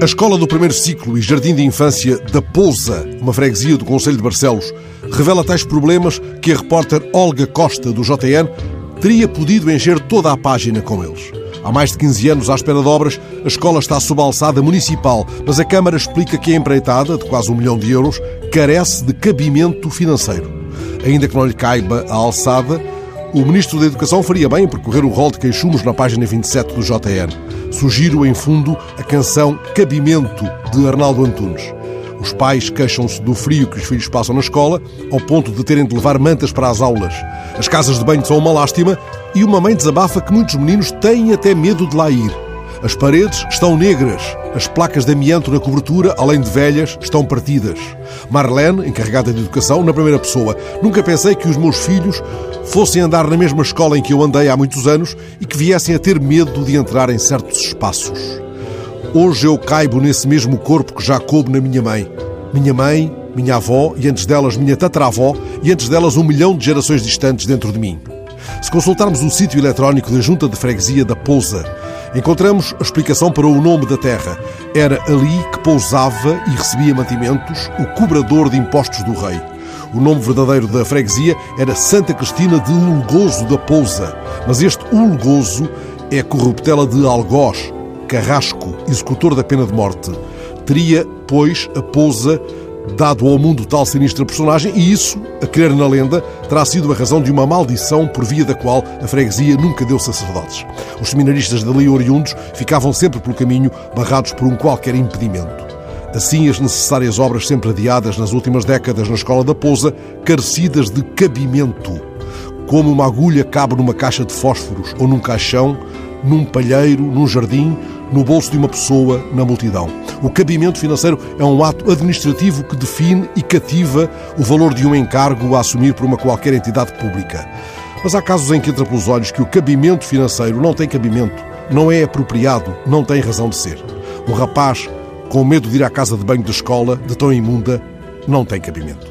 A escola do primeiro ciclo e jardim de infância da Pousa, uma freguesia do Conselho de Barcelos, revela tais problemas que a repórter Olga Costa, do JN, teria podido encher toda a página com eles. Há mais de 15 anos, à espera de obras, a escola está sob a alçada municipal, mas a Câmara explica que a empreitada, de quase um milhão de euros, carece de cabimento financeiro. Ainda que não lhe caiba a alçada, o Ministro da Educação faria bem em percorrer o rol de queixumes na página 27 do JN. Sugiro, em fundo, a canção Cabimento, de Arnaldo Antunes. Os pais queixam-se do frio que os filhos passam na escola, ao ponto de terem de levar mantas para as aulas. As casas de banho são uma lástima e uma mãe desabafa que muitos meninos têm até medo de lá ir. As paredes estão negras, as placas de amianto na cobertura, além de velhas, estão partidas. Marlene, encarregada de educação, na primeira pessoa. Nunca pensei que os meus filhos fossem andar na mesma escola em que eu andei há muitos anos e que viessem a ter medo de entrar em certos espaços. Hoje eu caibo nesse mesmo corpo que já coube na minha mãe. Minha mãe, minha avó e antes delas minha tataravó e antes delas um milhão de gerações distantes dentro de mim. Se consultarmos o sítio eletrónico da Junta de Freguesia da Pousa, encontramos a explicação para o nome da terra. Era ali que pousava e recebia mantimentos o cobrador de impostos do rei. O nome verdadeiro da freguesia era Santa Cristina de Ulgoso da Pousa, mas este Ulgoso é corruptela de Algoz, Carrasco, executor da pena de morte. Teria, pois, a Pousa dado ao mundo tal sinistra personagem, e isso, a crer na lenda, terá sido a razão de uma maldição por via da qual a freguesia nunca deu sacerdotes. Os seminaristas dali oriundos ficavam sempre pelo caminho, barrados por um qualquer impedimento. Assim, as necessárias obras sempre adiadas nas últimas décadas na Escola da Pousa, carecidas de cabimento. Como uma agulha cabe numa caixa de fósforos ou num caixão, num palheiro, num jardim, no bolso de uma pessoa, na multidão. O cabimento financeiro é um ato administrativo que define e cativa o valor de um encargo a assumir por uma qualquer entidade pública. Mas há casos em que entra pelos olhos que o cabimento financeiro não tem cabimento, não é apropriado, não tem razão de ser. Um rapaz com medo de ir à casa de banho da escola, de tão imunda, não tem cabimento.